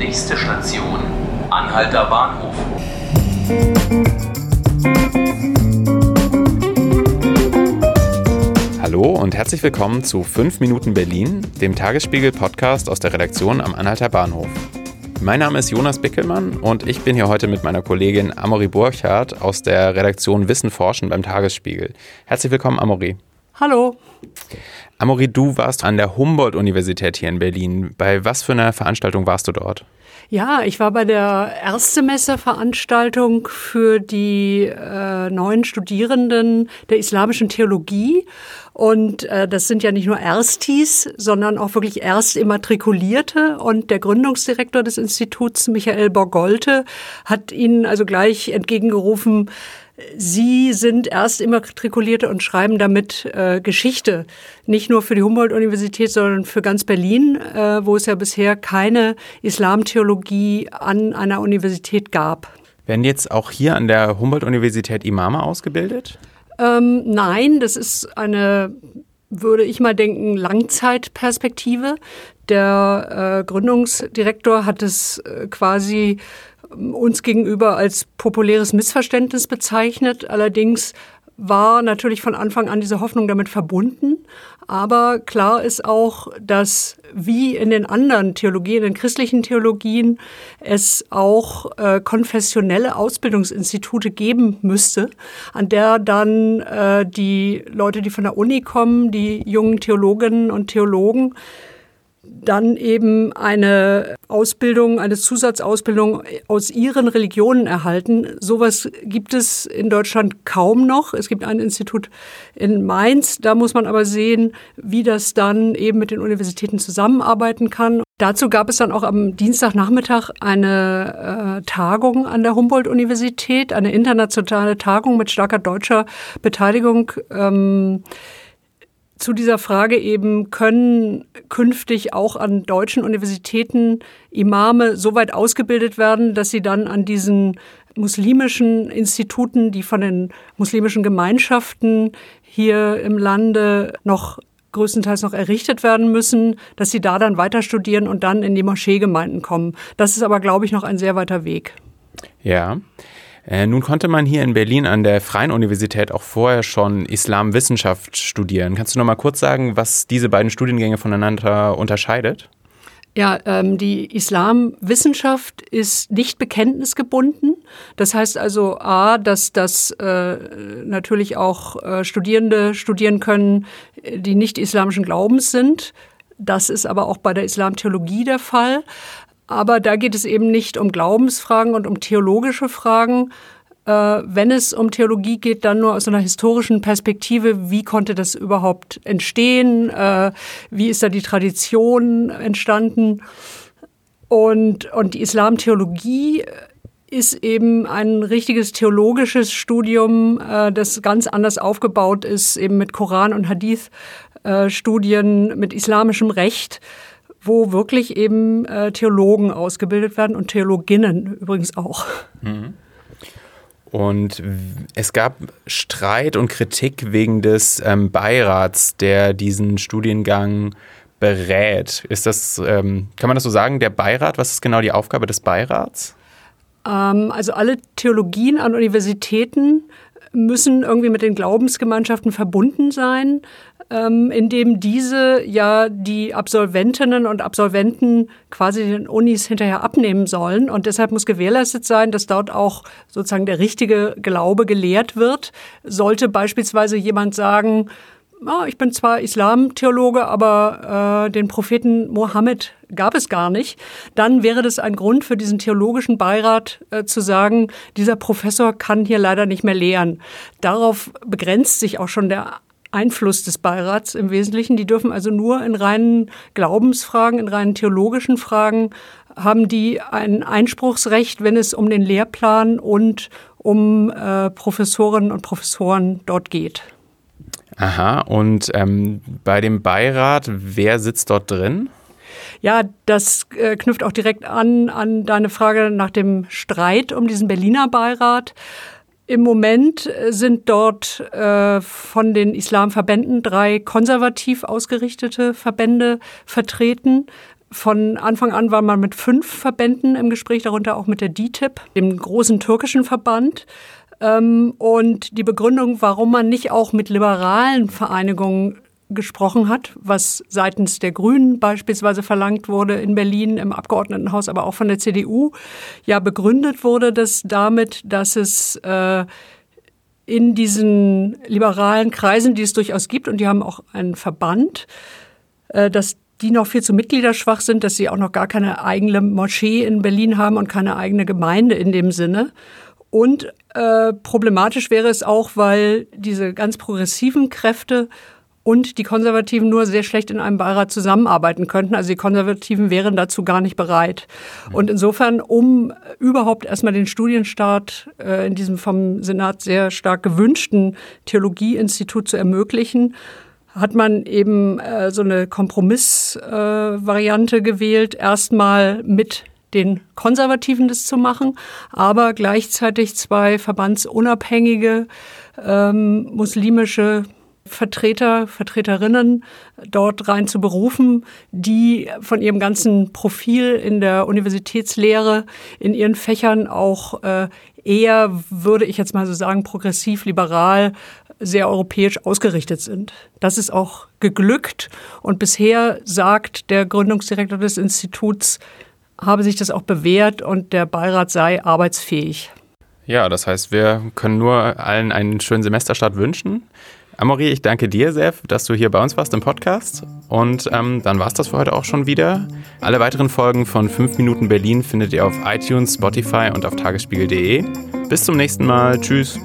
Nächste Station, Anhalter Bahnhof. Hallo und herzlich willkommen zu 5 Minuten Berlin, dem Tagesspiegel-Podcast aus der Redaktion am Anhalter Bahnhof. Mein Name ist Jonas Bickelmann und ich bin hier heute mit meiner Kollegin Amori Burchardt aus der Redaktion Wissen Forschen beim Tagesspiegel. Herzlich willkommen, Amori. Hallo. Amori, du warst an der Humboldt-Universität hier in Berlin. Bei was für einer Veranstaltung warst du dort? Ja, ich war bei der Erstsemester-Veranstaltung für die äh, neuen Studierenden der islamischen Theologie. Und äh, das sind ja nicht nur Erstis, sondern auch wirklich Erstimmatrikulierte. Und der Gründungsdirektor des Instituts, Michael Borgolte, hat ihnen also gleich entgegengerufen, Sie sind erst immatrikulierte und schreiben damit äh, Geschichte, nicht nur für die Humboldt-Universität, sondern für ganz Berlin, äh, wo es ja bisher keine Islamtheologie an einer Universität gab. Werden jetzt auch hier an der Humboldt-Universität Imame ausgebildet? Ähm, nein, das ist eine, würde ich mal denken, Langzeitperspektive. Der äh, Gründungsdirektor hat es äh, quasi uns gegenüber als populäres Missverständnis bezeichnet. Allerdings war natürlich von Anfang an diese Hoffnung damit verbunden. Aber klar ist auch, dass wie in den anderen Theologien, in den christlichen Theologien, es auch äh, konfessionelle Ausbildungsinstitute geben müsste, an der dann äh, die Leute, die von der Uni kommen, die jungen Theologinnen und Theologen, dann eben eine Ausbildung, eine Zusatzausbildung aus ihren Religionen erhalten. Sowas gibt es in Deutschland kaum noch. Es gibt ein Institut in Mainz. Da muss man aber sehen, wie das dann eben mit den Universitäten zusammenarbeiten kann. Dazu gab es dann auch am Dienstagnachmittag eine äh, Tagung an der Humboldt-Universität, eine internationale Tagung mit starker deutscher Beteiligung. Ähm, zu dieser Frage eben, können künftig auch an deutschen Universitäten Imame so weit ausgebildet werden, dass sie dann an diesen muslimischen Instituten, die von den muslimischen Gemeinschaften hier im Lande noch größtenteils noch errichtet werden müssen, dass sie da dann weiter studieren und dann in die Moscheegemeinden kommen. Das ist aber, glaube ich, noch ein sehr weiter Weg. Ja. Äh, nun konnte man hier in Berlin an der Freien Universität auch vorher schon Islamwissenschaft studieren. Kannst du noch mal kurz sagen, was diese beiden Studiengänge voneinander unterscheidet? Ja, ähm, die Islamwissenschaft ist nicht bekenntnisgebunden. Das heißt also A, dass das äh, natürlich auch äh, Studierende studieren können, die nicht islamischen Glaubens sind. Das ist aber auch bei der Islamtheologie der Fall. Aber da geht es eben nicht um Glaubensfragen und um theologische Fragen. Äh, wenn es um Theologie geht, dann nur aus einer historischen Perspektive. Wie konnte das überhaupt entstehen? Äh, wie ist da die Tradition entstanden? Und, und die Islamtheologie ist eben ein richtiges theologisches Studium, äh, das ganz anders aufgebaut ist, eben mit Koran- und Hadith-Studien, mit islamischem Recht wo wirklich eben äh, Theologen ausgebildet werden und Theologinnen übrigens auch. Mhm. Und es gab Streit und Kritik wegen des ähm, Beirats, der diesen Studiengang berät. Ist das, ähm, kann man das so sagen, der Beirat? Was ist genau die Aufgabe des Beirats? Ähm, also alle Theologien an Universitäten müssen irgendwie mit den Glaubensgemeinschaften verbunden sein ähm, in dem diese ja die Absolventinnen und Absolventen quasi den Unis hinterher abnehmen sollen. Und deshalb muss gewährleistet sein, dass dort auch sozusagen der richtige Glaube gelehrt wird. Sollte beispielsweise jemand sagen, oh, ich bin zwar Islamtheologe, aber äh, den Propheten Mohammed gab es gar nicht, dann wäre das ein Grund für diesen theologischen Beirat äh, zu sagen, dieser Professor kann hier leider nicht mehr lehren. Darauf begrenzt sich auch schon der Einfluss des Beirats im Wesentlichen. Die dürfen also nur in reinen Glaubensfragen, in reinen theologischen Fragen haben die ein Einspruchsrecht, wenn es um den Lehrplan und um äh, Professorinnen und Professoren dort geht. Aha, und ähm, bei dem Beirat, wer sitzt dort drin? Ja, das äh, knüpft auch direkt an an deine Frage nach dem Streit um diesen Berliner Beirat. Im Moment äh, sind dort äh, von den Islamverbänden drei konservativ ausgerichtete Verbände vertreten. Von Anfang an war man mit fünf Verbänden im Gespräch, darunter auch mit der DTIP, dem großen türkischen Verband. Ähm, und die Begründung, warum man nicht auch mit liberalen Vereinigungen gesprochen hat, was seitens der Grünen beispielsweise verlangt wurde in Berlin im Abgeordnetenhaus, aber auch von der CDU, ja begründet wurde, dass damit, dass es äh, in diesen liberalen Kreisen, die es durchaus gibt, und die haben auch einen Verband, äh, dass die noch viel zu mitgliederschwach sind, dass sie auch noch gar keine eigene Moschee in Berlin haben und keine eigene Gemeinde in dem Sinne. Und äh, problematisch wäre es auch, weil diese ganz progressiven Kräfte und die Konservativen nur sehr schlecht in einem Beirat zusammenarbeiten könnten. Also die Konservativen wären dazu gar nicht bereit. Und insofern, um überhaupt erstmal den Studienstart äh, in diesem vom Senat sehr stark gewünschten Theologieinstitut zu ermöglichen, hat man eben äh, so eine Kompromissvariante äh, gewählt, erstmal mit den Konservativen das zu machen, aber gleichzeitig zwei verbandsunabhängige ähm, muslimische Vertreter, Vertreterinnen dort rein zu berufen, die von ihrem ganzen Profil in der Universitätslehre, in ihren Fächern auch äh, eher, würde ich jetzt mal so sagen, progressiv-liberal, sehr europäisch ausgerichtet sind. Das ist auch geglückt und bisher sagt der Gründungsdirektor des Instituts, habe sich das auch bewährt und der Beirat sei arbeitsfähig. Ja, das heißt, wir können nur allen einen schönen Semesterstart wünschen. Amori, ich danke dir sehr, dass du hier bei uns warst im Podcast. Und ähm, dann war es das für heute auch schon wieder. Alle weiteren Folgen von 5 Minuten Berlin findet ihr auf iTunes, Spotify und auf tagesspiegel.de. Bis zum nächsten Mal. Tschüss.